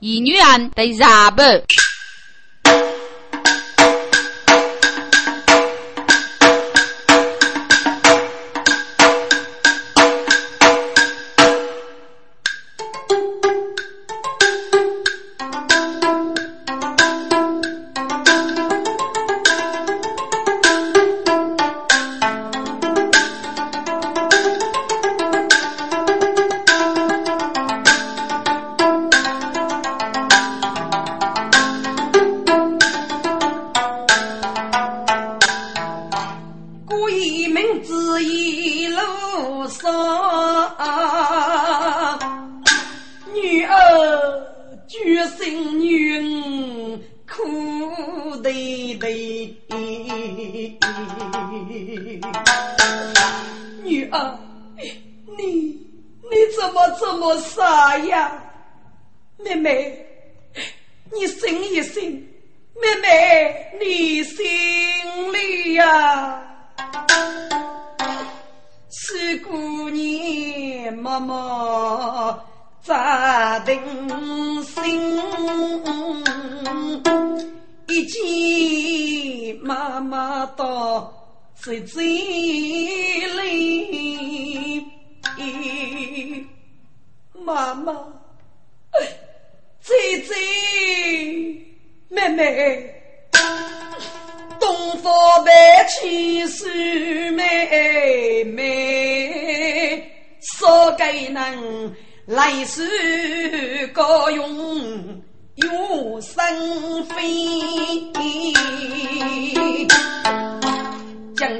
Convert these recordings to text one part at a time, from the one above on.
一女人得啥不？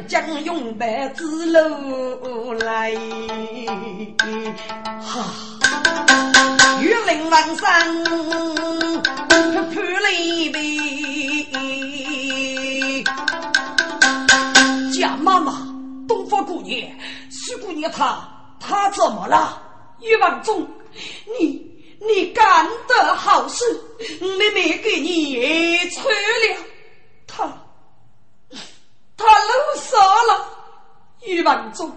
将将永白之路来。哈，玉林万山泼泼泪悲。贾妈妈，东方姑娘，徐姑娘，她她怎么了？玉王宗，你你干的好事，妹妹给你穿了，他他露傻了。玉王宗，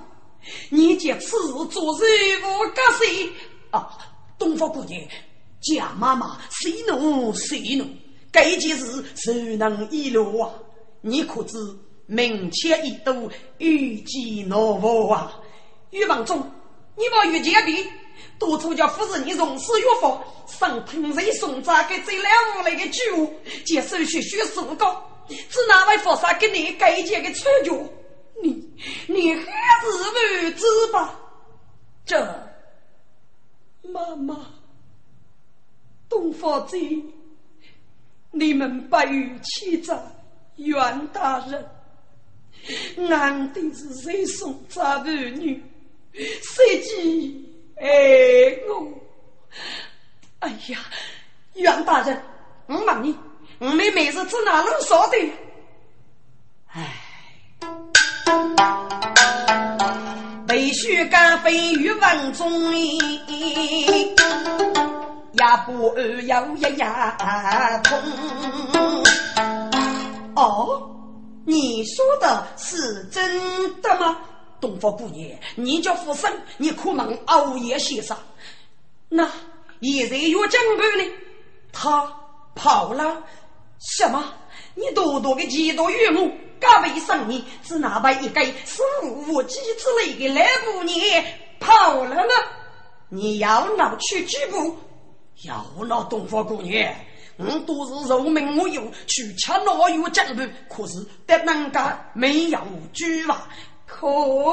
你借此事做任务干谁？啊，东方姑娘，贾妈妈谁怒谁怒，该件事谁能遗漏啊？你可知明切一度，欲计诺否啊？玉王宗。你把玉洁的多出叫夫人，你重视药方，上喷水送扎给这两屋来的酒，接手续需手高，只哪位佛萨给你改件的穿脚？你你还是不知吧？这妈妈，东方子，你们不与欺诈袁大人，难的是谁送扎儿女？谁知哎我，哎呀，袁大人，我问你，我妹妹是指哪路说的？哎，背须干飞于文中里，呀不二要一呀通。哦，你说的是真的吗？东方姑娘，你叫福生，你可能熬夜先生。那现在有江畔呢？他跑了？什么？你多多的几多岳母，加倍生你，只哪怕一个是无稽之类的来姑娘跑了呢？你要闹去举步，要闹东方姑娘，我都是肉命我有，去吃老有江畔，可是得人家没有举吧？可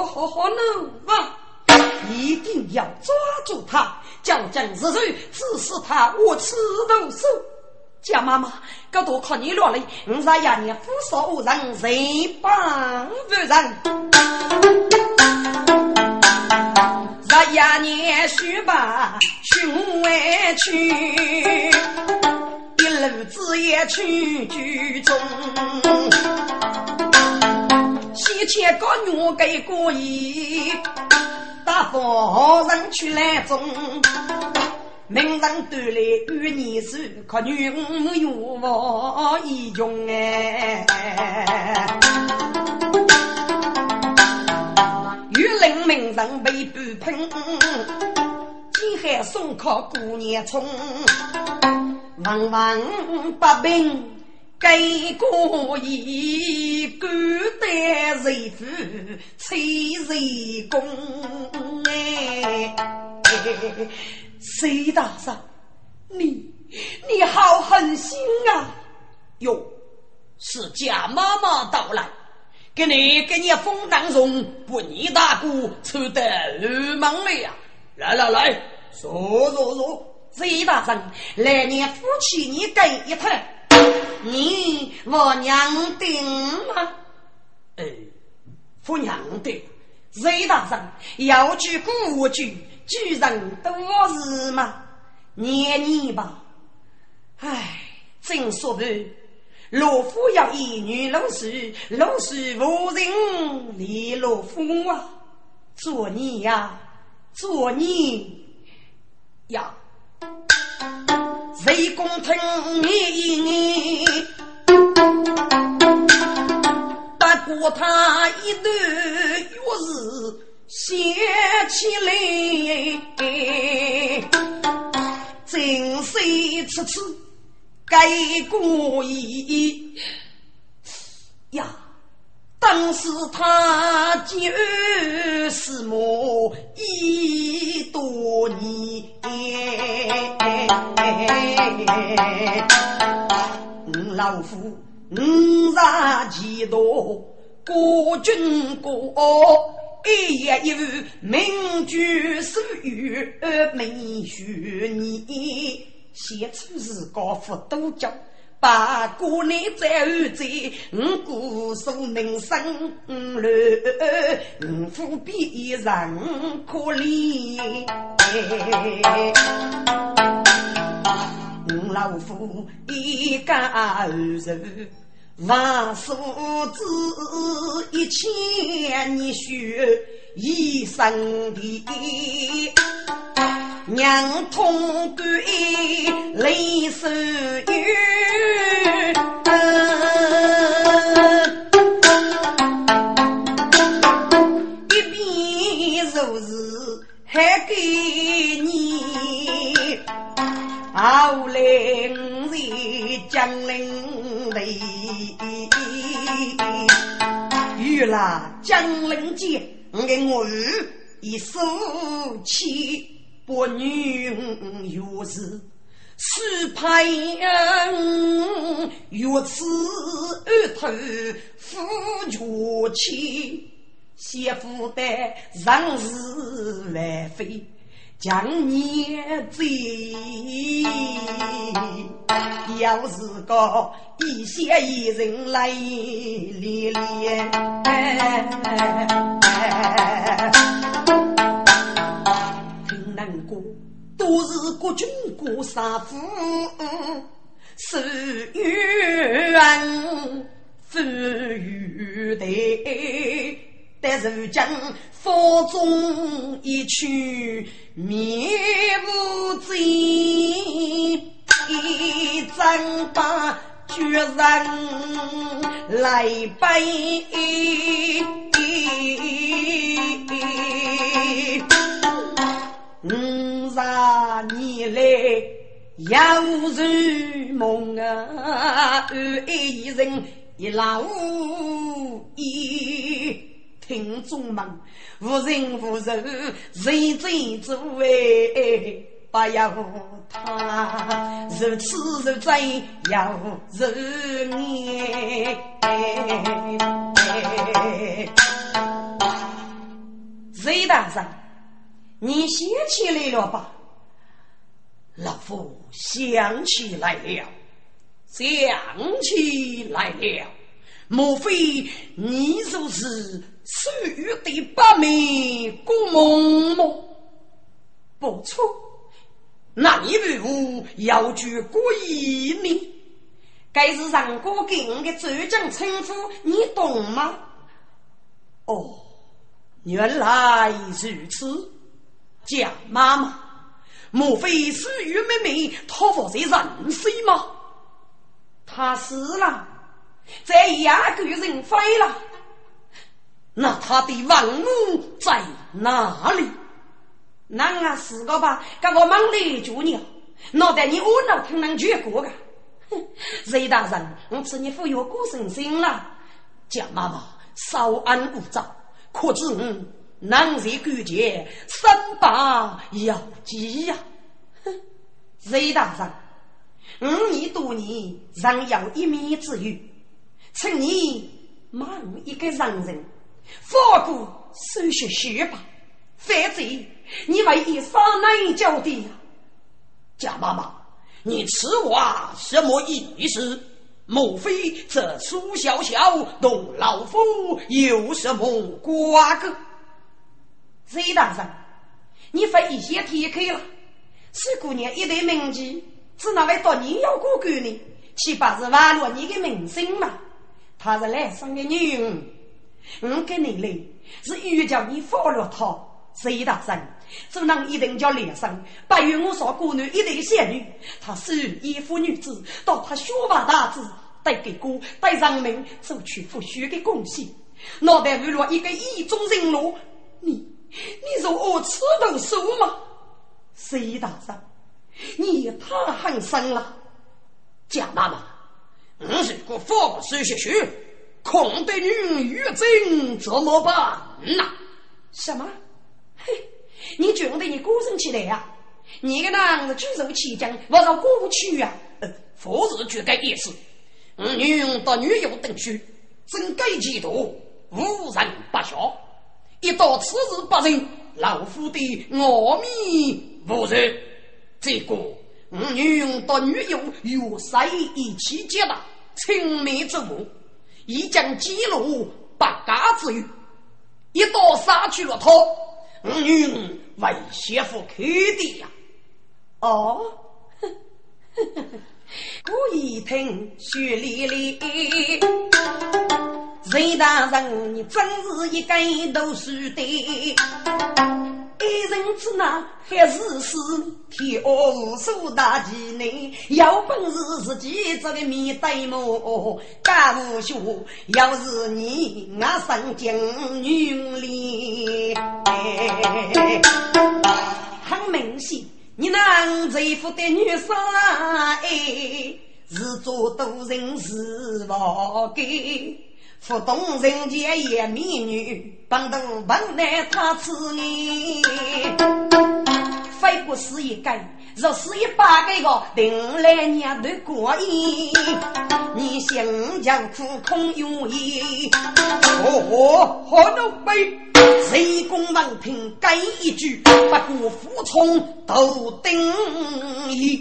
好好努啊！一定要抓住他，叫将日日指使他我吃动手。贾妈妈，这多靠你了嘞！我在衙年负少无人，谁帮不人？在衙年须把寻外去，一路子也去居中。先前个女给过意，大夫人去来中，名人都来与你说，可女无用我一用哎。玉林名人被不喷，金海送靠姑娘冲。王王八兵。给过一个得人夫崔人公哎，崔大嫂，你你好狠心啊！哟，是贾妈妈到来，给你给你封当中不你大姑抽得二忙了呀！来来来，坐坐坐，崔大人，来年夫妻你跟一趟。你我娘定吗？哎，夫娘定。隋大人要句古句，居人多事嘛，念念吧。唉，正说不，老夫要一女老师，老师无人理老夫啊。做你呀，做你呀。谁公听你？不过他一段月日写起来，真是次次改过意呀。当时他就是我一多年，老夫五十几多，国君国一夜有名句俗语没学你，写出是高富多教。八姑娘在后在，五姑苏名声乱，五夫比人可怜。五老夫一家二人，万数子一千年学一生的。娘痛断泪湿雨，一手气。不女月是是派恩，月此二头夫绝妻，媳妇的让是万非将年罪，要是个一些一人来连连。难过，都是国君过杀父，是冤负于对。但如今风中一去面无罪，一张把绝人来背。五十年来有如梦啊，爱一人一老一听众们，无人无肉，谁在作为？不要他如此如在要如你。谁大人？你想起来了吧？老夫想起来了，想起来了。莫非你就是属于的八面郭嬷嬷？不错，那你为何要去过一年？该是上哥给我的浙江称呼，你懂吗？哦，原来如此。贾妈妈，莫非是玉妹妹托付在人世吗？她死了，在压个人飞了，那她的王母在哪里？那啊是个吧？给我忙来救你，脑袋你窝囊听能全过个？哼，雷大人，我吃你服药过神仙了。贾妈妈稍安勿躁，可知我难在关键，三把要紧呀。哼，雷大人，五年多年仍有一面之缘，请你骂我一个让人，放过收些血吧。反正你为一杀难交的呀，贾妈妈，你此话什么意思？莫非这苏小小同老夫有什么瓜葛？隋大人，你发一些天开了，四姑娘一代名妓，是哪位当你要过关呢？岂不是玩落你的名声吗？她是来生的女人，我跟你来是欲叫你放了她。隋大人，只能一定叫连生，不与我说姑娘一对仙女，她是一夫女子，到她学法大志，带给哥带人民做出复学的贡献。脑袋为了一个意中人喽，你你说我吃头手吗？隋大人，你也太狠心了，蒋妈妈，我如果放过苏学学，空得女玉贞怎么办呐？什么？嘿，你觉得你过人起来呀？你个男子举手起将，我说过不去呀！夫子绝该意思，女用到女友等去，真该嫉妒，无人不晓。一到此日不仁，老夫的阿弥无人。这个女用到女友与谁一起结的青梅竹马，已将记录百家之语，一刀杀去了他。我女为媳妇开的呀！哦，故意听雪莉莉，隋大人你真是一个读书的。一人之难，还是死，天下无数大奇难。有本事自己做个面对么？干无学，要是你我上京女里，很明显，你那这副的女生哎，是做多人是不该。不懂人间艳美女，本都本来他吃你，非不是一个，若是一百个个，定来年都过瘾。你心叫苦空有意，哦，何都悲。谁公王听该一句，不过服从都等于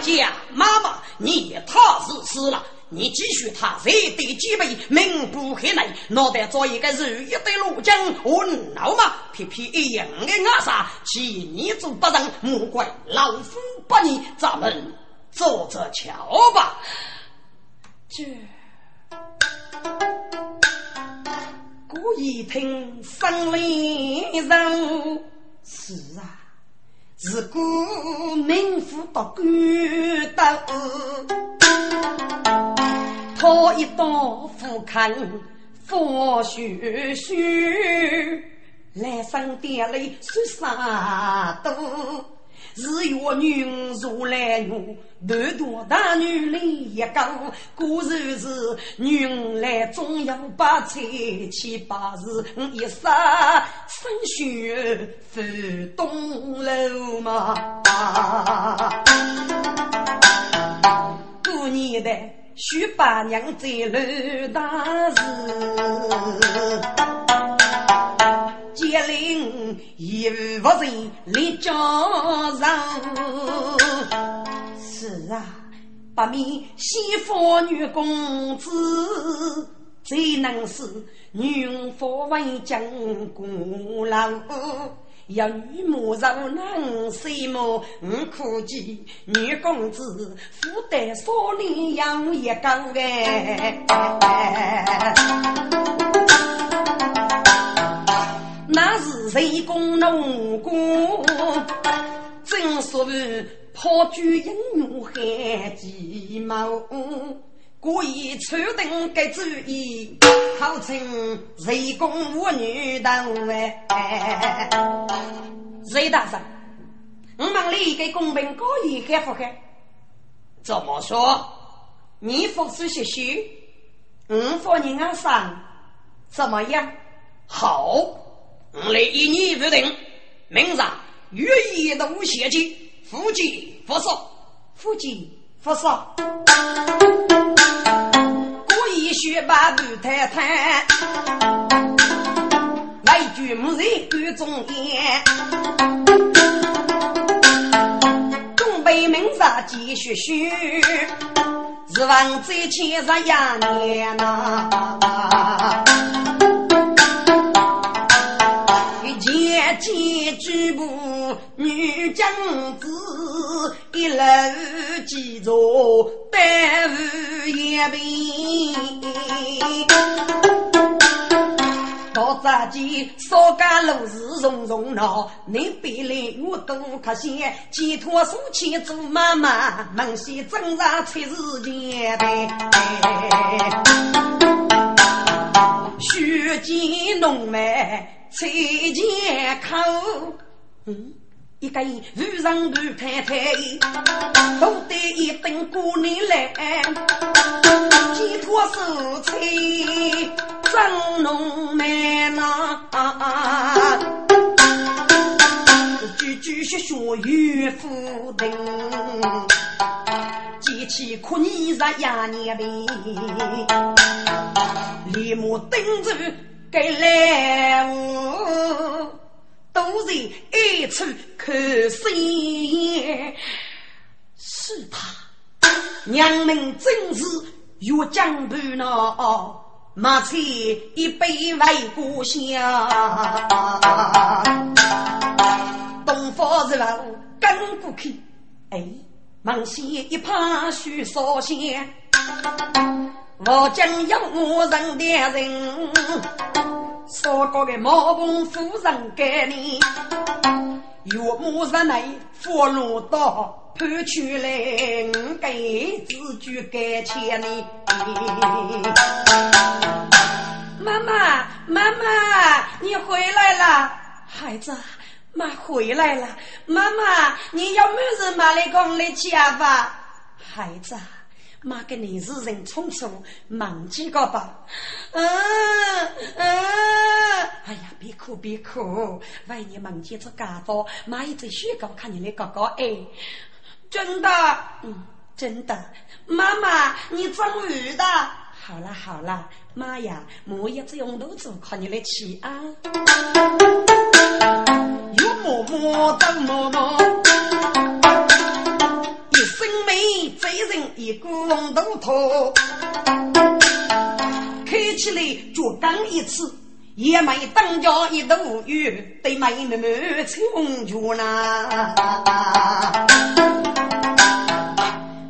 家妈妈，你也太自私了。你继续他热得几杯，命不黑内，脑袋做一个如意的罗江，我闹嘛，皮皮一样的阿啥，欺你做不仁，莫怪老夫不义，咱们坐着瞧吧。这，故一听生里人，是啊，自古名副到官道。我一刀斧砍佛须须，来生爹泪说啥多？日月女如来女，男多大女里一个，果然是女来总要把财七八日一杀生血浮东楼嘛。过年的。许八娘在楼大事，接令一无人立家上。是啊，八名西方女公子，最能是女佛为将功劳。要女母柔能谁么？我可见女公子负担少年养一个哎，那是谁功农工？正所谓抛举英勇汉鸡毛。故意抽定个主意，号称谁公无女当哎！谁大人，我们里给公平高一开不开？怎么说？你服输些许，我服你安上，怎么样？好，我来以你为定，明日月夜的无邪气，夫妻不少，夫妻不少。故意学把头太太，来句没人干中言，东北明日继续学，日望再千十一年呐。见举步女将子，一路几座丹湖一边。到这间少家路是重重闹，你别来我多可惜，寄托书签做妈妈，门西挣扎才是前辈。血溅浓眉。才见口，嗯，一个路上路太太，都得一等过年来，寄托手菜，蒸浓麦呐，句句血血与夫定，记起苦年日呀年里，立马登住。给来我都在一处看戏，是他娘们真是越江畔呐，马车一杯为故乡，东方日老跟过去，哎，忙西一旁许烧香。我将要我人的人，说过的毛棚夫人给你，岳母日内佛罗道判出来，我给自己给钱你。妈妈，妈妈，你回来了，孩子，妈回来了。妈妈，你要没事买来供来吃吧，孩子。妈给你是人匆匆，忘记个吧？嗯嗯，哎呀，别哭别哭，万一梦见这家伙，妈一直宣告看你的哥哥哎，真的，嗯，真的，妈妈你终于的，好了好了，妈呀，我也只用肚子靠你的气啊，有默默等默默。贼人一股龙头头，开起来脚刚一次，也没当家一头鱼，对妹妹妹冲脚呐。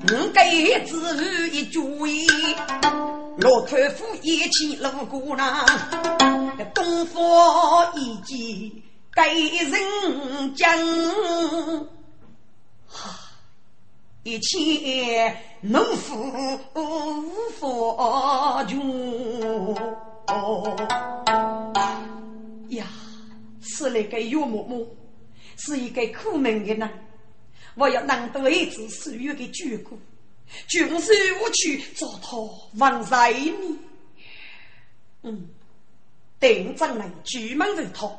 我给子女一句骆驼夫一起路过那，东方一计给人讲。一切能夫无法穷呀！是那个岳母母，是一个苦命的人。我要拿到一子所有的眷顾，就是我去找他王在你。嗯，定将来举门为他，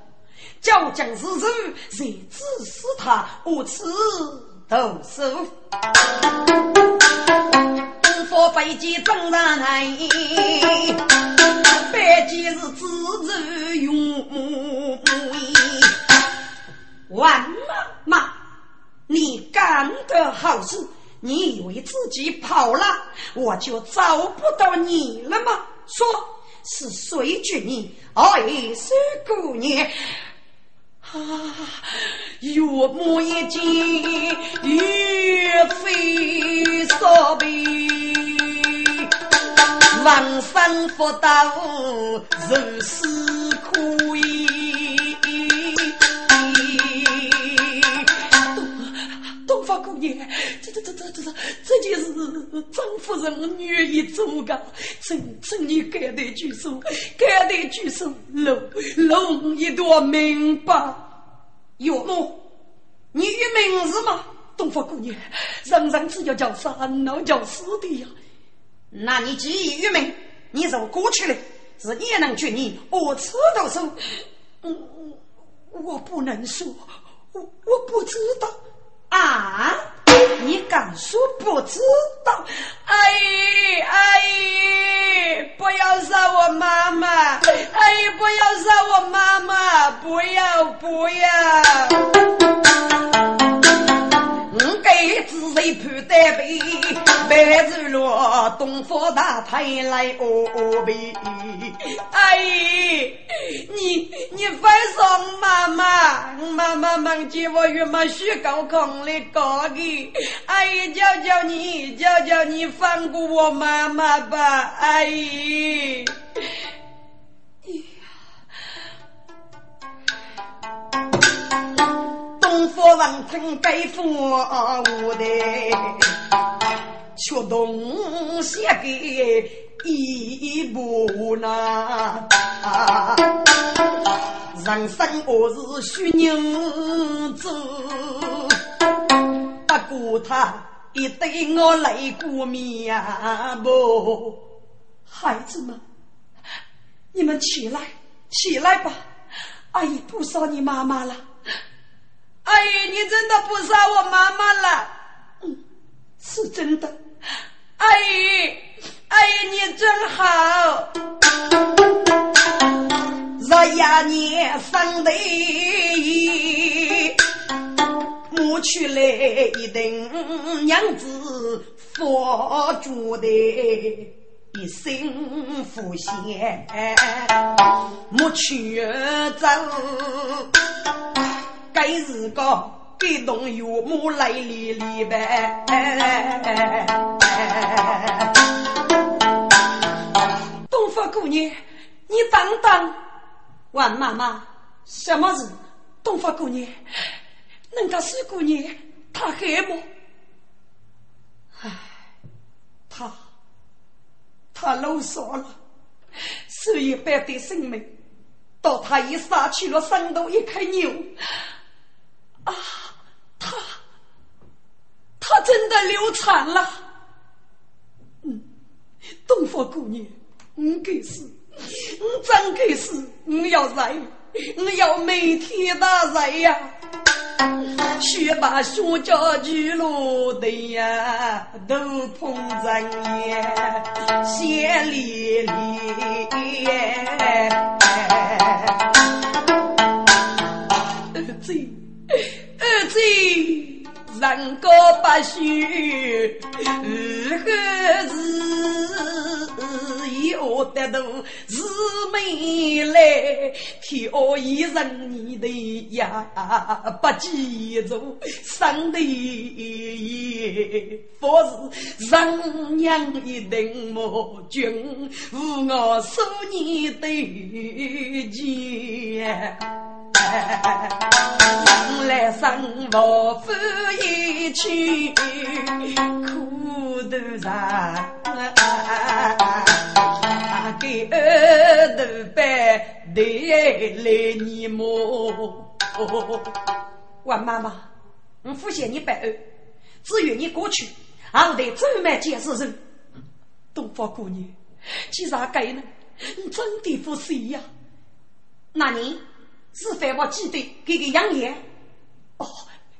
叫将士人谁指使他无耻。读书，东方飞机正上来，飞机是自助用。万妈妈，你干得好事！你以为自己跑了，我就找不到你了吗？说是谁娶你？爱是姑娘。啊！岳母一见，岳飞烧杯，王生福到如斯可以。姑娘，这这这这这这，这件事张夫人愿意做的，请请你赶得举手，赶得举手，龙龙一朵明白。岳母，你有名字吗？东方姑娘，人人只要叫三，老叫四的呀。那你既已郁闷，你就过去了，是也能劝你我吃都说。嗯，我不能说，我我不知道啊。你敢说不知道？阿姨，阿姨，不要杀我妈妈！阿姨，不要杀我妈妈！不要不要！我给子谁判单背，白日落东方大太来哦呗。哎，你你快上妈妈，妈妈梦见我与马须高空的高的。哎，叫叫你，叫叫你放过我妈妈吧，哎。东方王城盖府屋的，却东西给一部那。人生我是虚娘子，不过他一对我泪过面不？孩子们，你们起来，起来吧！阿姨不杀你妈妈了。阿姨，你真的不杀我妈妈了？嗯，是真的。阿姨，阿姨你真好。若呀你生的，母去来一等娘子，佛住的一生福仙，莫去走。该是个感动岳母泪淋漓呗。东方姑娘，你等等，王妈妈，什么事？东方姑娘，人家四姑娘她害不？唉，她，她露傻了，是一般的生命，到她已杀去了山东一块牛。啊，他，他真的流产了。嗯，东方姑娘，你该死，你真该死！你要来，你要每天打来呀，学把学家去落的呀，都捧着你，血淋淋。儿子，人高不许，何时要得到姊妹来？天意人你的呀，不记住生的也，佛是人娘一定莫君，无我数你的钱。来生我夫一去，苦头上给儿头办带来你么？王妈妈，我不嫌你白儿，只愿你过去，后头专门见识人。东方姑娘，既然该呢，你真的不谁呀？那你？是非我记得给个杨爷，哦，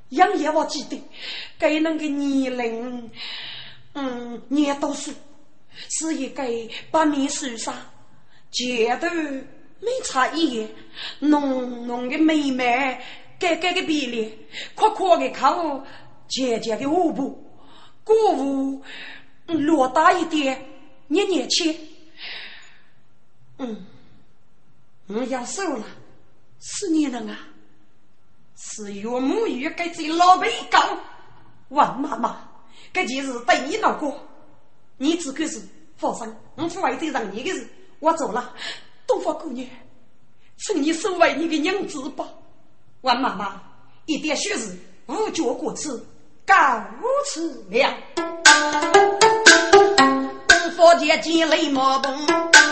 杨爷我记得该那个年龄，嗯，年多岁，是一个八面书生，前头没差一眼，浓浓的眉毛，盖盖的鼻梁，阔阔的口，尖尖的下巴，骨无略大一点，年年轻，嗯，我要瘦了。是你人啊！是岳母与给这老辈讲，王妈妈，这件事对你闹过，你只管是放心，我不会再让你的事。我走了，东方姑娘，请你收为你的娘子吧。王妈妈，一点血事，无脚过此，告辞了。东方姐姐泪毛崩，半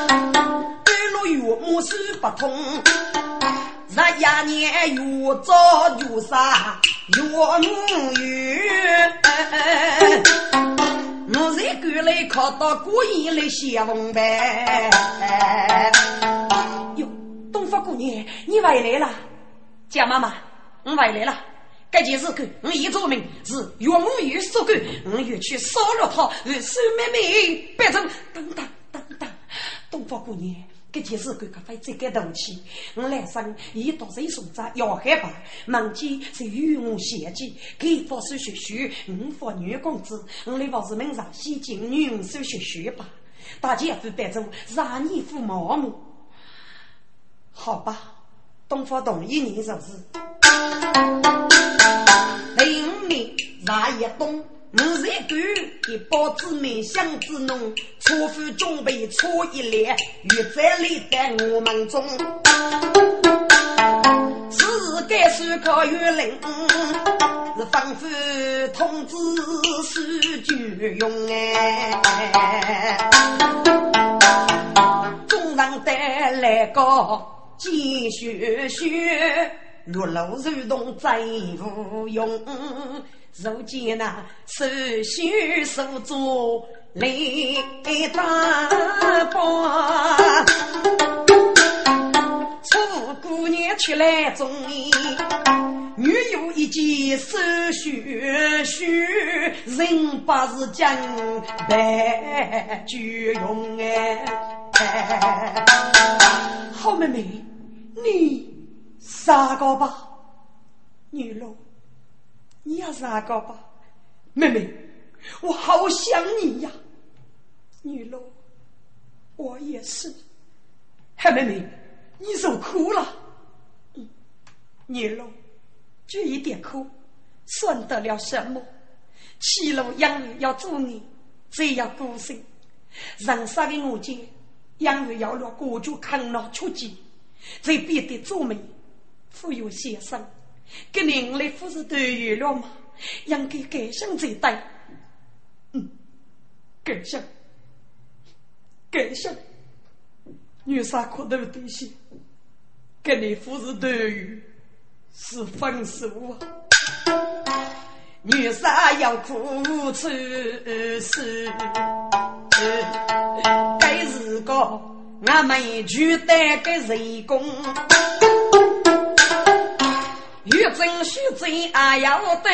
路岳母手不通。日呀年越早越杀，永远。我在赶来看到故意来相呗。哟，东方姑娘，你回来了？蒋妈妈，我回来了。这件事干，我已做明是永远所干，我要去杀了他，收妹妹，别成等等等等，东方姑娘。这件事干可非再该动气。我来生一到谁送着要害怕，梦见是与我献计，给佛手学学，五佛女公子，我来往是门上先进女手学学吧。大家都带着让你父盲目，好吧？东方同意你是不是？第五年腊一冬。我在干一包子梅香之浓，初夫准备初一列，玉在里在我们中。此日该是个月令，是吩咐通知书具用哎。中上带来个金雪雪，玉楼如同再无用。如今那手续所做来打包，楚姑娘出来中意，女有一件手续须，人不是讲白就用哎。好妹妹，你杀个吧，女喽。你也是阿哥吧，妹妹，我好想你呀，女罗，我也是。嗨，妹妹，你受苦了。嗯，女罗，这一点苦，算得了什么？七路养育要做你，这样孤身，人生的我见，养育要落国家抗老出击，这必得做媒，富有先生。给您来夫是对于了吗？应该改善这代。嗯，改善，改善。女杀苦头对些，给你夫是对于是分手啊。女杀要苦出是，该是个俺们就得个人工。欲争须争也要得，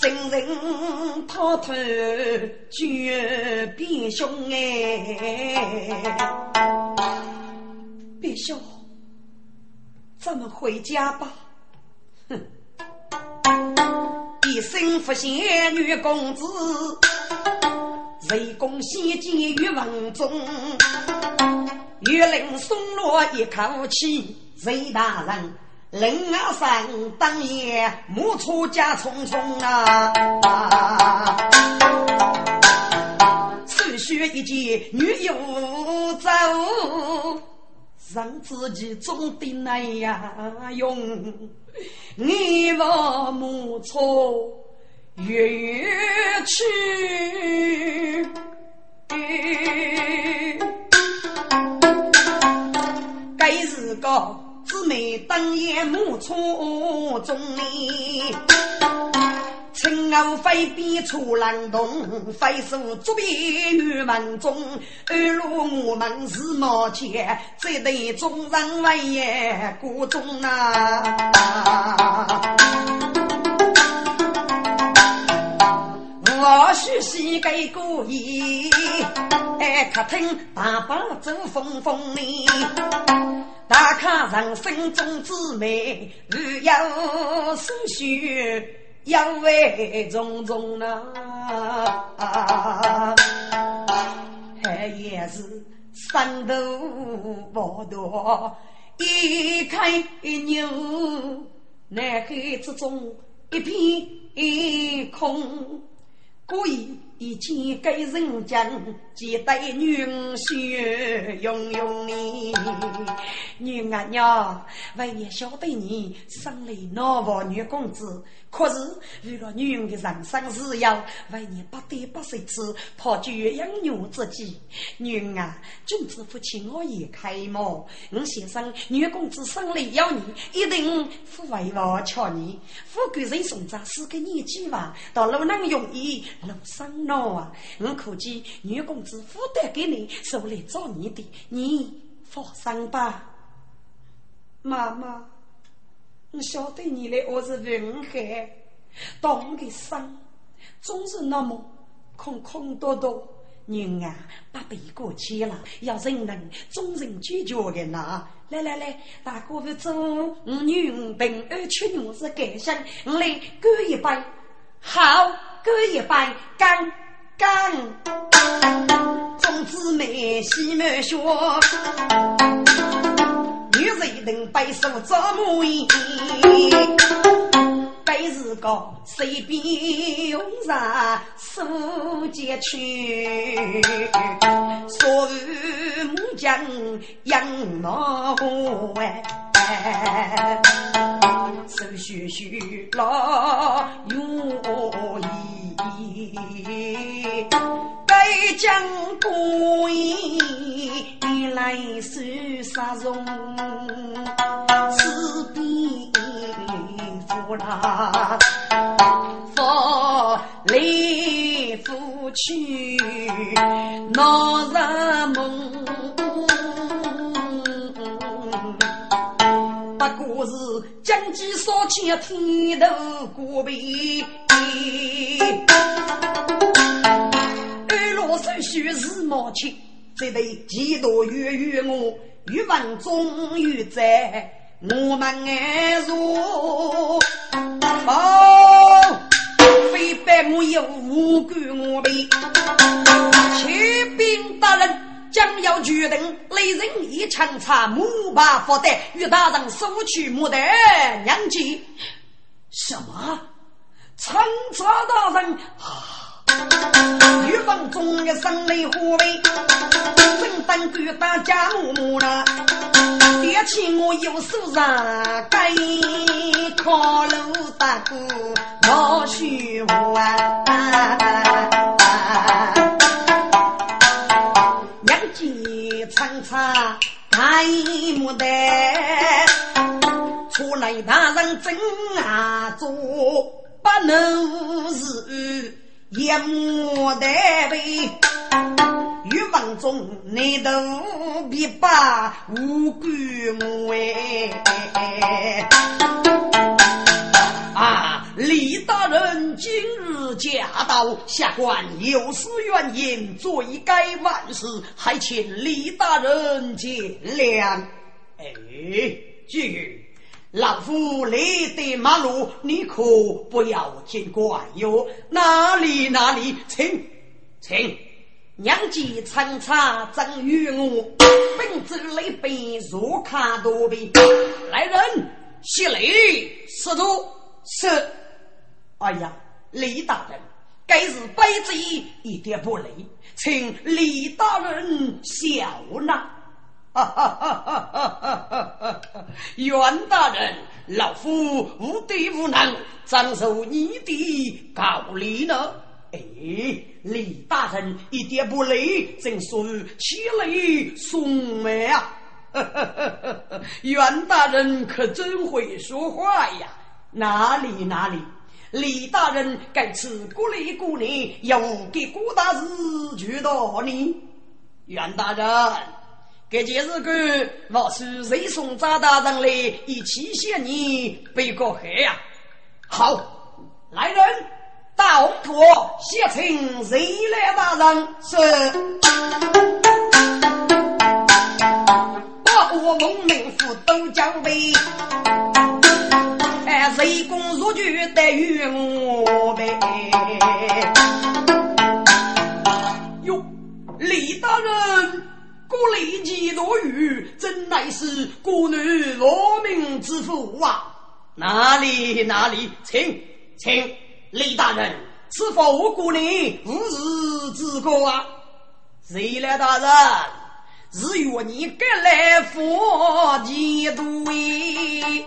生人滔滔绝变凶哎！别笑，咱们回家吧。哼，一生福仙女公子，为公先见于文中，玉令松落一口气，贼大人。人啊，生当夜暮出家匆匆啊，手续一件女友走，让自己中的那样用，你我暮出远去。该是个。姊妹当夜暮初中里，青鸥飞边出浪动，飞速捉边于门中。二路我们是冒前，这对众人为也过中啊。我须膝盖故意，哎，客厅大把走风风里。打开人生中滋味，日有思绪，有味重重呐。还也是山头不多，一开一牛，南海之中一片空。故意一见给人家，几代女婿用用你。女儿娘，为你晓得你生了那王女公子，可是为了女人的人生事业，为你不得不舍此，怕绝养女之计。女儿，君子父亲我也开门。我先生女公子生了要你，一定不为我瞧你。富贵人送葬是个年纪吧，到路能容易路上。难啊，我可见女公子负担给你，是我来找你的，你放心吧。妈妈，我晓得你的我是文海，当的生总是那么空空多多。人啊，不必过去了，要人能终人拒绝的呐。来来来，大哥不走，我女平安吃牛是感谢，我来干一杯。好。干一杯干干，种子美西满学，女人能白手做母衣，白日高随便用上手接去，所有木匠养老哎。手续续老如意，该将故意来收杀容，此地夫啦，夫来夫去，闹人梦。是将计所牵，天头过背。二罗手续是毛钱，这对几多月月我欲问终于在我们爱若哦，非白我有无辜我背，启禀大人。将要决定雷人一枪插木把佛带，与大人收取木的娘吉。什么？参差大人啊！御房中的生雷火威，正当官打家木木了。爹亲我有手上该靠路大哥老虚啊。长茶开牡丹，出来大人正啊做，不能是一牡丹杯。欲望中你都别把无辜我哎。啊！李大人今日驾到，下官有失远迎，罪该万事，还请李大人见谅。哎，这老夫来的马路，你可不要见怪哟。哪里哪里，请请，娘子参差正与我，本子来杯若卡多杯，来人，谢礼，施主。是，哎呀，李大人，该是卑职一点不累，请李大人笑纳。哈哈哈哈哈哈！袁大人，老夫无德无能，怎受你的告礼呢？哎，李大人一点不累，正属于起来送媒啊！哈哈哈！袁大人可真会说话呀！哪里哪里，李大人该此过来过年，要给郭大师去到你。袁大人，这件事个我是谁送张大人来一起向你背个黑呀？好，来人，大红土写请谁来大人？是。把我蒙民府都交备。谁公如举得与我呗？哟，李大人，过来几多雨，真乃是国女罗命之福啊！哪里哪里，请请李大人，是否我姑娘无日之过啊？谁来大人？是愿你赶来佛基督耶？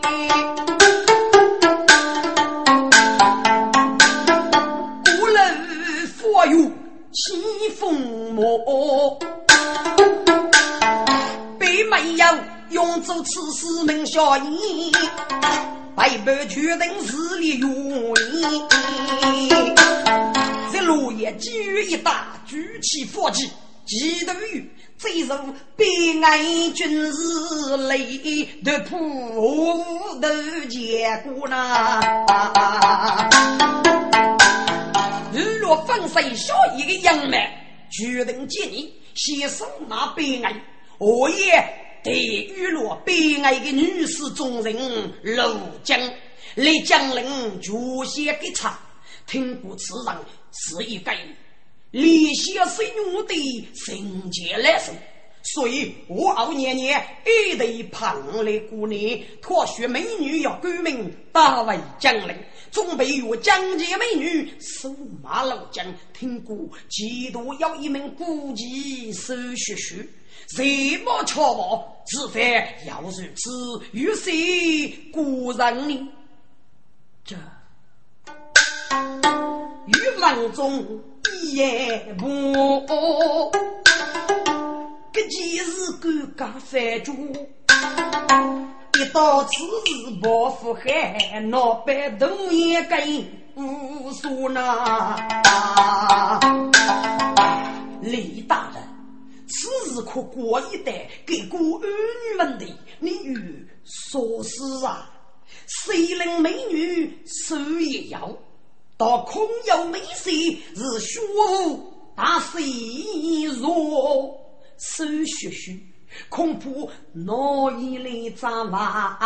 古人佛有起风魔，要用作此事名下言，白白决定势力用意。这落叶机遇一大，举起佛旗，几头鱼。最如悲哀军事泪的普头结果呐，日落风水小一个杨梅，决定建议先生那悲哀，我也得娱乐悲哀的女士中人陆江来江陵就写给他，听过此人是一个。李先生我的圣洁来生，所以我二年年一对胖来姑娘，托学美女要改名大为将领，准备与江姐美女守马老将，听过几度要一名古籍手学书，谁莫巧我，此番要如此，与谁故人呢？这欲望中。也不，这几日尴尬翻桌，一到此日报复海，老板都也跟无数呢。李大人，此日可过一代给过儿女们的，你与说是啊？谁能美女手也要？到空有美色是虚无，但谁若手血虚，恐怕难以来张望，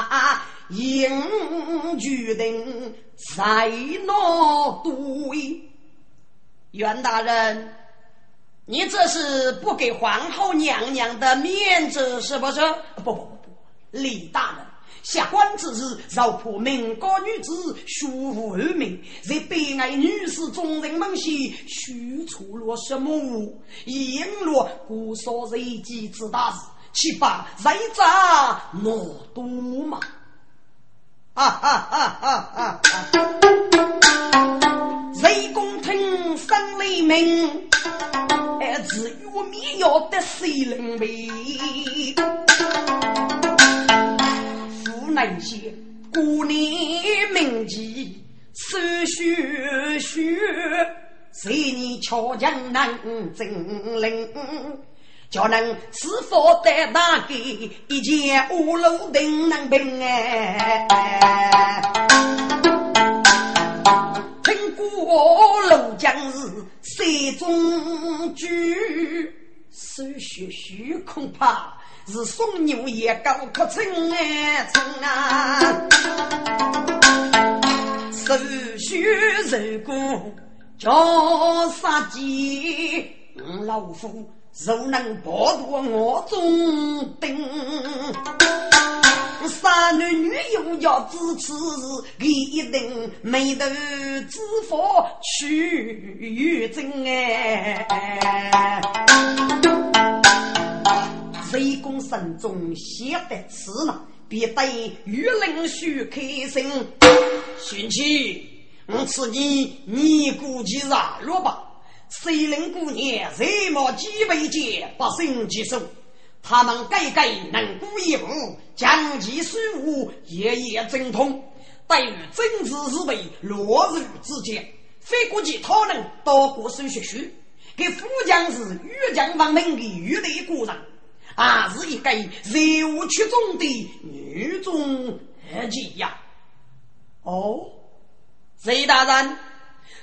应决定在哪对？袁大人，你这是不给皇后娘娘的面子是不是？不不不，李大人。下官之日，饶破民国女子，虚无而名，在悲哀女士众人们心，虚出了什么？引落姑嫂人机之大事，岂把人渣挪多吗？啊啊啊啊啊！雷公听声雷鸣，只有灭要得谁人为？那些姑娘名记手续续，谁你巧将难真灵，叫人是否得大给一件五路定能平哎？听过楼江是山中居，手续续恐怕。是送牛也高可称哎称啊，手续如果叫杀鸡，老夫若能剥夺我中丁，三男女友要支持，一定没得知佛去真哎。雷公神中写得此嘛，必对玉林须开心。贤妻，我赐你尼姑吉日落吧。谁人姑娘热毛几百件，不胜其数。他们改改能过一步，将其水务夜夜精通。对于政治是为落日之间，非估计他能多过手学书，给副将是御将方面的御雷国人。啊，是一个人物曲中的女中二姐呀！哦，谁大人，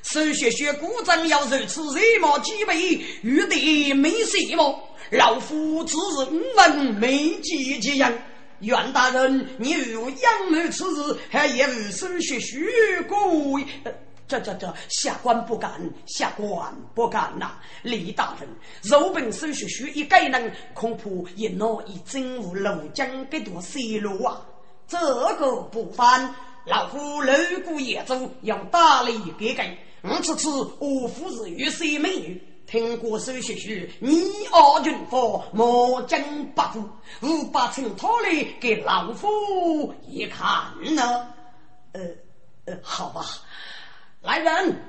手学学古章要如此热毛几杯，遇得没什么？老夫只是五文没几几样。袁大人，你如仰慕此事，还也无手学学过？这这这，下官不敢，下官不敢呐！李大人，肉本手学学一个人，恐怕也难以整务庐江这段水路啊！这个不凡，老夫路过扬州，要大力改革。我此次我夫是玉色美女，听过手学学，你傲军法，莫将不服。五八层套来给老夫一看呢。呃呃，好吧，来人，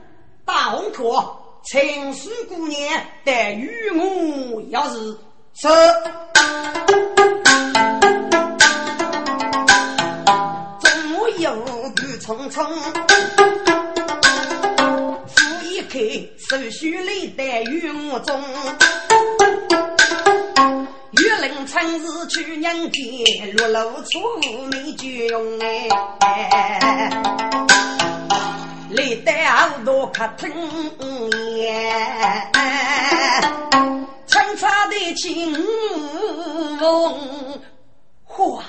大红客，请苏姑娘带与我要是是。匆匆，扶一开，手续里带与我中。玉林村是去年的，落露出没就用哎。来带好多客厅耶，清茶的清风花。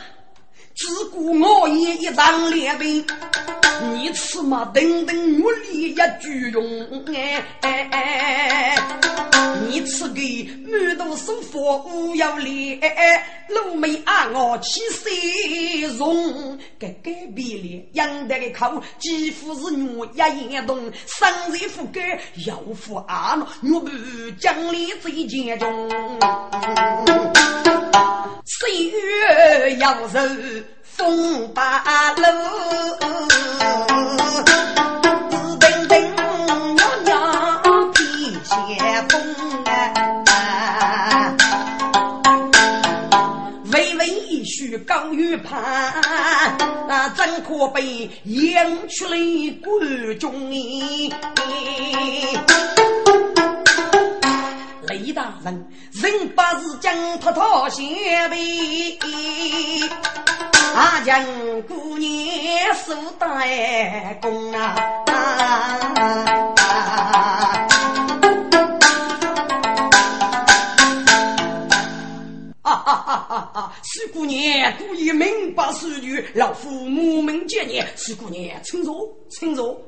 只顾我也一张脸皮，你吃嘛等等努力也举用哎哎哎，你吃个满肚生活无有脸，露眉啊我起色容，该改变了养得个口，几乎是我一言动，生日富贵要富阿诺，我不奖励最坚重。岁月要受风八路，叮叮袅袅披前风啊，微微一须高玉盘，怎可被养出了观众呢？雷大人，人把是将他讨先辈，阿将姑娘受大功啊！啊哈哈哈哈！四姑娘故意明白事女，老夫母门见你，四姑娘请坐，请坐。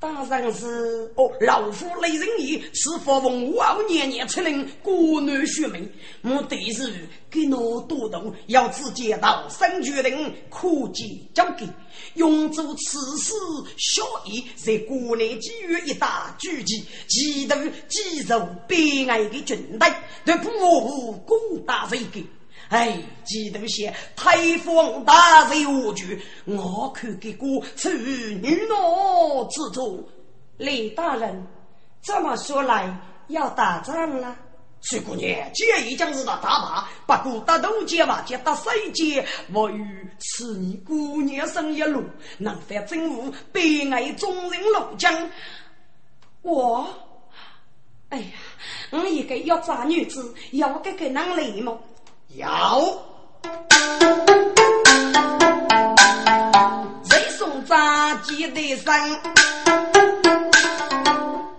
当然是哦，老夫雷人义是佛奉五二年年出令国难学命，目的是给我多动，要自己到生决定，可见交给，用作此事效益，在国内给予一大举击，企图击入悲哀的军队，对不护攻打这个。哎，记得些太皇大人无惧，我看给过处女诺之中。李大人，这么说来要打仗了？徐姑娘，这已经是打大把，不过打东街嘛，接打西街，我与此你姑娘生一路，能犯真武，悲哀众人落江。我，哎呀，我一个要抓女子，要给个男来么？要，谁送扎鸡的生？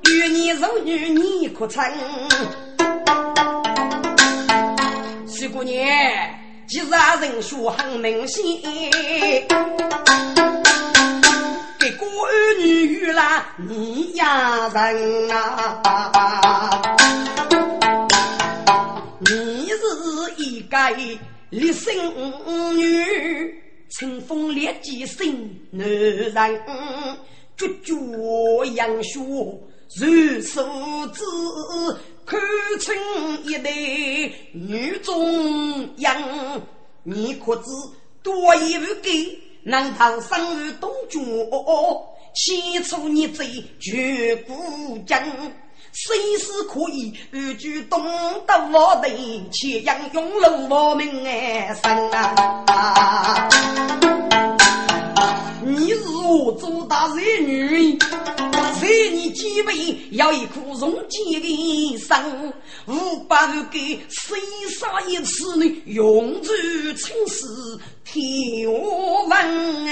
与你肉女你可成？徐姑娘，既然人说很明显，给国儿女与了你呀人啊！该立生女，乘风烈疾生男人，绝绝杨血如数子，看成一代女中央。你可知多一不给，难逃生于东疆？起初你在绝古今。虽是可以安居东得我的，且让永乐我命哎生啊！你是我做大儿女，在你脊背要一颗荣坚的心，五百万给谁杀一次呢？永驻青史天文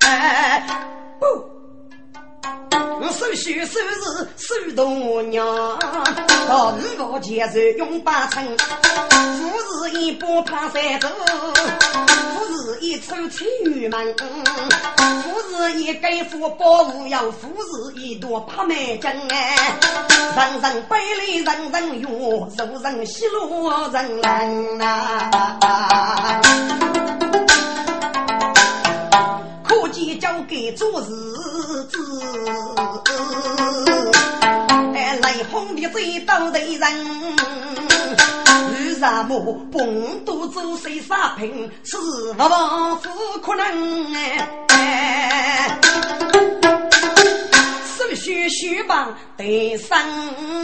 哎！不。我手续手是手多娘，到日我前手用八成，富是一把怕三走，富是一出千玉门，富是一盖富宝物要富是一朵八美金哎，人人背里人人怨，人人喜怒人人呐。可你做日子，哎，来红的最刀的人，为什么本都做谁杀平，是不王夫可能哎。须须帮得生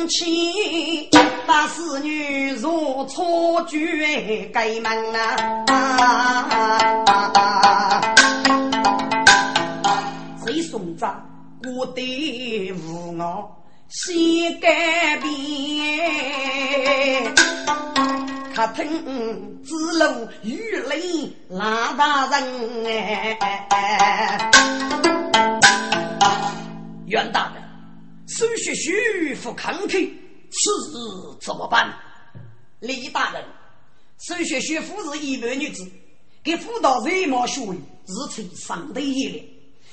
气，把侍女如错举该门啊！谁送葬我的无我先改变？客厅之路雨雷拉大人哎！袁大人，苏学徐不抗拒，此事怎么办？李大人，苏学徐夫是一般女子，给辅导热毛学位，日出上等一流。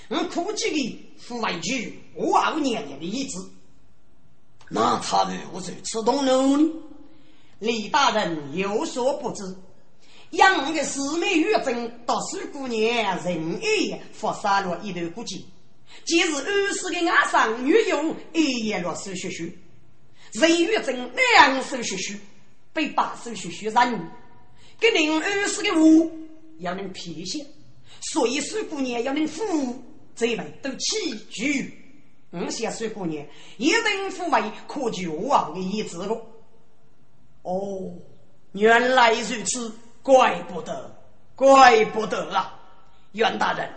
我估计的父为举我二年年的意志，那他如何如此动怒呢？李大人有所不知，养的四妹月珍到苏姑娘任意发杀了一头孤鸡。今日二十的阿上女友一夜落手血血，人与真两手血血，被八手血血染污，给您二十的物要能撇下，所以水姑娘要能服，这位都起居。我想水姑娘一定抚慰可救我的意志了。哦，原来如此，怪不得，怪不得啊！袁大人，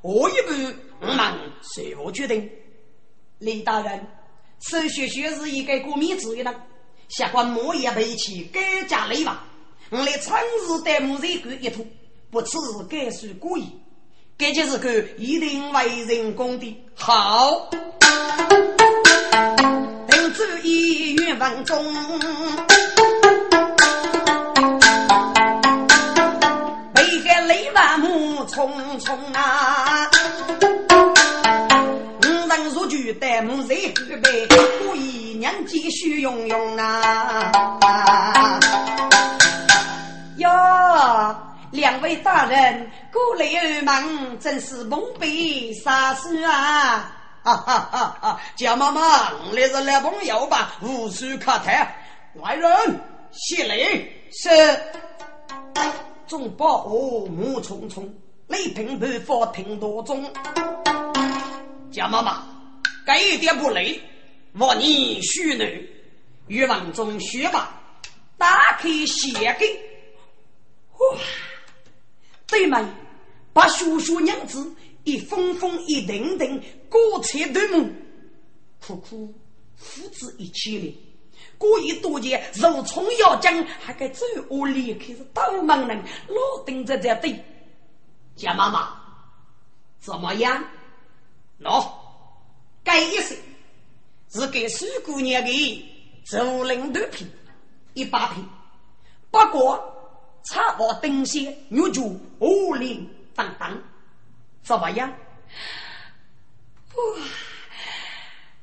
我一步。我们随我决定，李大人，此学学是一个过面子的人，下官莫也背起改嫁雷王，我来长日待木人干一图，不辞改书故意，这件事干一定为人公的。好，等主意愿文中。背个雷万木匆匆啊。举戴木在后背，故意娘继续用用啊！哟，两位大人过来二忙，真是蒙蔽啥事啊？哈哈哈！哈贾妈妈，来是来朋友吧？无需客谈。来人，谢礼。是。众宝物木匆匆，雷平不发听多中。贾妈妈。该一点不累，望你许女，欲望中学吧，打开鞋给，哇！对门把叔叔娘子一封封一顶顶过车对门，苦苦父子一起来，过一多年如虫要将，还该走屋里开始刀忙人，老盯着这对，家妈妈怎么样？喏。该一岁是给苏姑娘的竹林豆皮一百片，不过茶包灯线玉珠五零当当，怎么样？哇！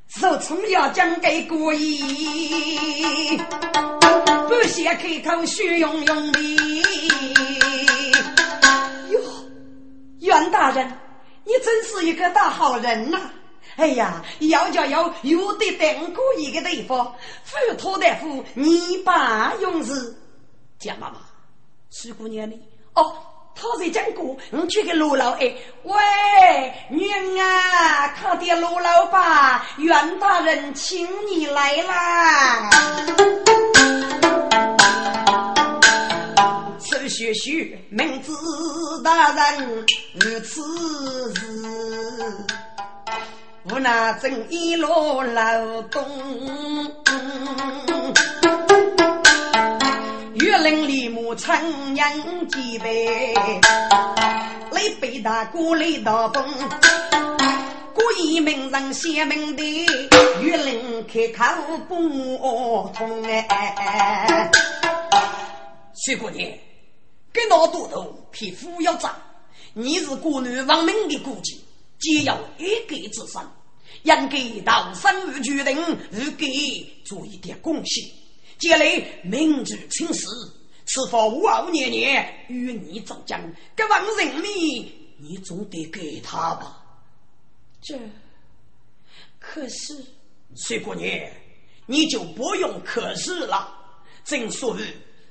手从要讲给故意，不屑开口虚用用的。哟，袁大人，你真是一个大好人呐！哎呀，要叫要有的等过一个地方，富托大夫，你把用事。蒋妈妈，苏姑娘呢？哦，他在讲过，我去给罗老哎，喂，女儿啊，快点罗老吧，袁大人请你来啦。苏学学，明知大人如此事。无奈正一路劳动，月令里木长阳几杯，来北大鼓来大风，故意名人写名的，月令开口不通哎。薛姑娘，给老多头皮肤要脏，你是国女亡命的估计，皆要一个之身。应该到生日决定，日给做一点贡献，将来民族青史，此番五二年年与你争将，各方人民，你总得给他吧？这可是，水姑娘，你就不用可是了。正所谓，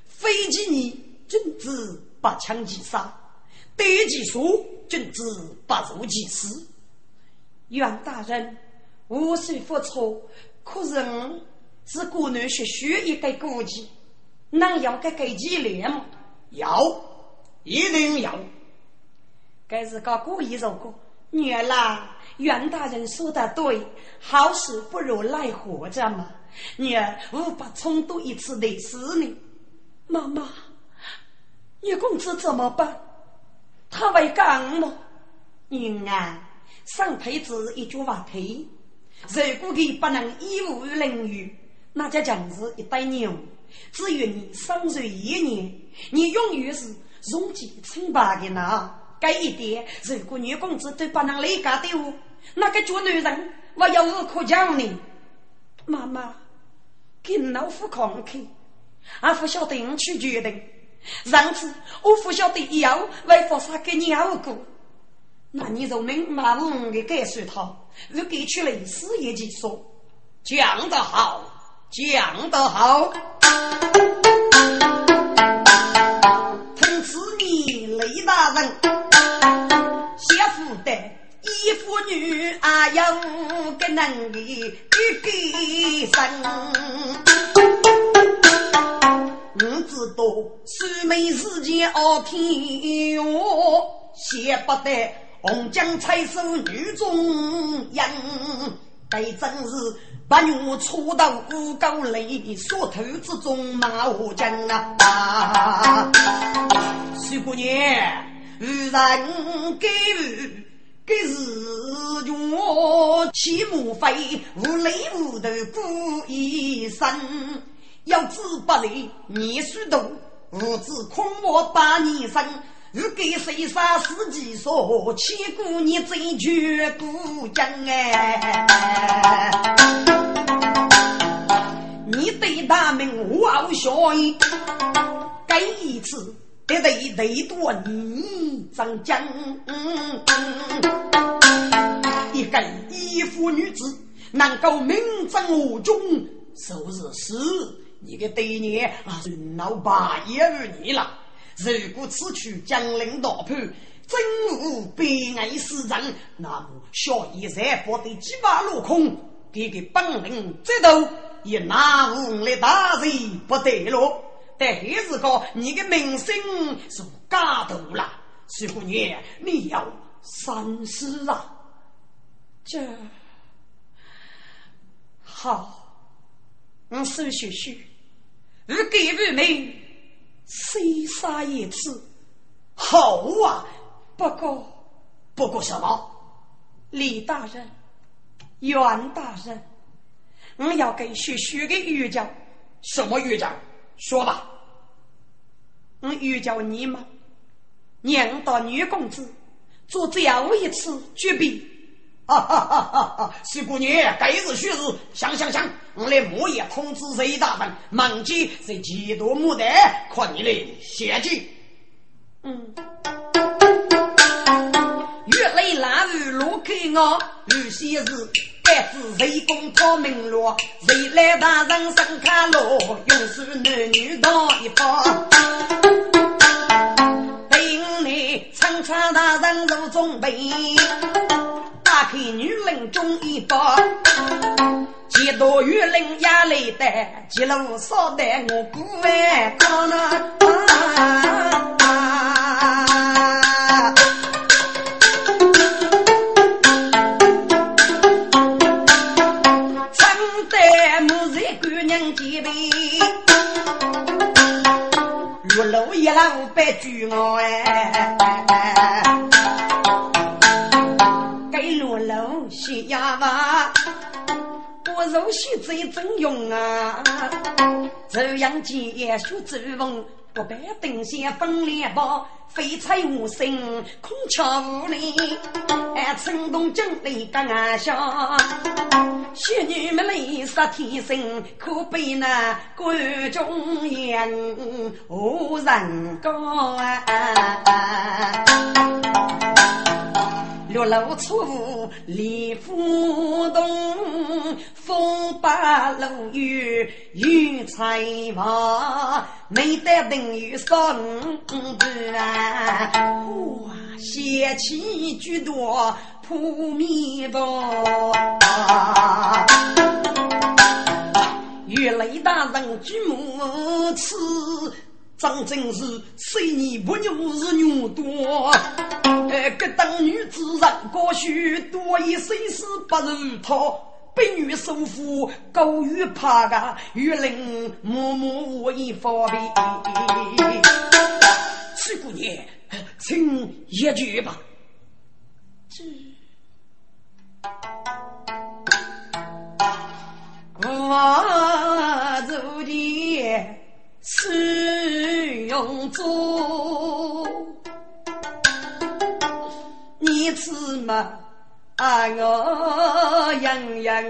非其你君子不强其杀，得其书君子不如其师。袁大人，无虽付出，可是我是国内学学一个国际，能要个给几年吗？要，一定要。该是个故意如果。原来袁大人说的对，好死不如赖活着嘛。女儿无法重读一次历史呢。妈妈，你公子怎么办？他会干吗？女儿，上辈子一句话配。如果你不能义务人于，那就将是一代牛。至于你生岁一年，你永远是荣记称霸的呢。这一点，如果女公子都不能理解的话，那个做女人我有何可讲呢？妈妈，跟老夫抗去，俺不晓得你去决定。上次我不晓得以后为发啥给你熬过，那你就明白我的感受他，我给出来事业去说，讲得好，讲得好。听此你雷大人。媳妇的一妇女啊，有个能力一个生。我知道苏梅事件傲天哟，写不得红江采收女中人，这真是八月初到五沟里，缩头之中马无将啊！苏姑娘。无人给予，给是用起莫非无泪无头过一生。要知不累念书多，无知空我把年生。如给谁杀死几说，千古你真绝不讲哎。你对大名我小意，该一次。得得得多你长将，一个义妇女子能够名震我中，数日时你的对年啊，老八也二年了。如果此去江陵大叛，真无悲哀死人，那么小爷才不得几把落空，给个本领这都也拿无来大罪不得了。但还是说你的名声是假大了，师姑娘，你要三思啊！这好，我苏学学，我给不命，谁杀一次？好啊！不过，不过什么？李大人、袁大人，我要给学学个预教。什么预教？说吧，我遇教你吗？娘到女公子做最后一次绝笔。哈哈哈哈哈！徐姑娘，该日许日，想想想，我来木叶通知谁大人，忙记是几多牡丹，看你的写记。嗯。月来腊雨落给我，有些事。该知谁公讨名落，谁来大人生卡落，用是男女当一方。兵内长穿大人如中备，打开女人中一包。几多女人压来得，几路少得我不外高了。一郎白驹我哎，我肉洗最正用啊，这样结束之风。不白登仙分裂包，飞彩无声，空巧无力。哎，城东江里干俺笑，仙女们泪洒天生，可悲那观中人无人高啊！落楼出李府东，风把楼雨雨彩房，没得等于三半。哇，邪气居多，扑面多。玉雷大人举目此。张真是虽年不牛是牛多，哎，个当女子人高许多，一生死不如他。被女收服，高于怕个，玉林默默无言方便。七姑娘，请一句吧。我走的。使用足，你此嘛我样样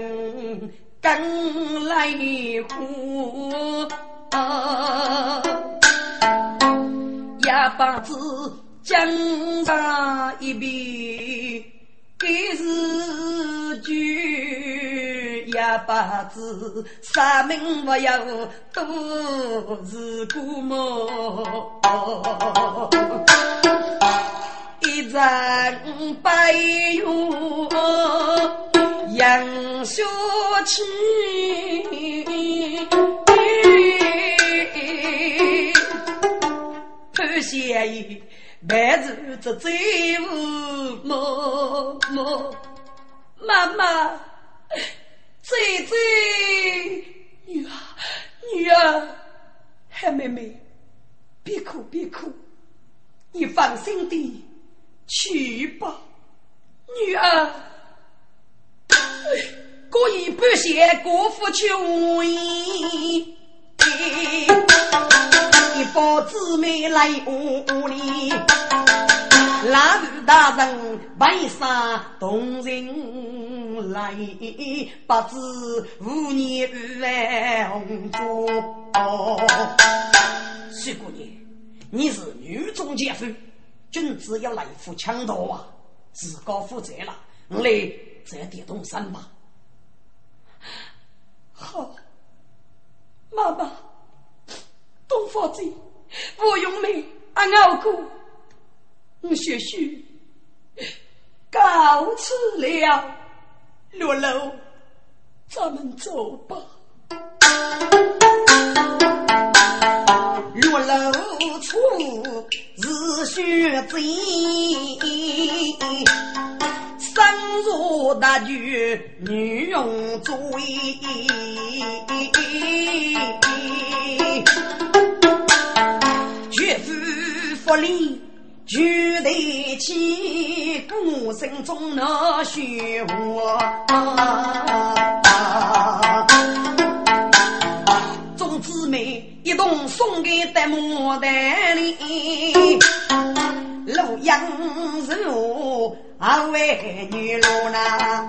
跟来苦，哑巴子讲上一遍，给是句。哑巴子，啥名没有，都是古墓。一张白玉杨小气，偷闲意，白日子最无么么，妈妈。姐姐，女儿，女儿，海妹妹，别哭别哭，你放心的去吧，女儿。过意不谢，过夫穷意，一包姊妹来屋里。拉住大人为啥动人来？不知五年万红烛。徐姑娘，你是女中杰夫，君子要来福强盗啊！自告负责了，来再点动身吧。好，妈妈，东方子，我用命俺熬过。我学许告辞了，六楼，咱们走吧。六楼处是学贼，身如大举女用追，绝夫福利。就得起孤身中那虚我，众姊妹一同送给戴牡丹里，洛阳是我二位女罗呐。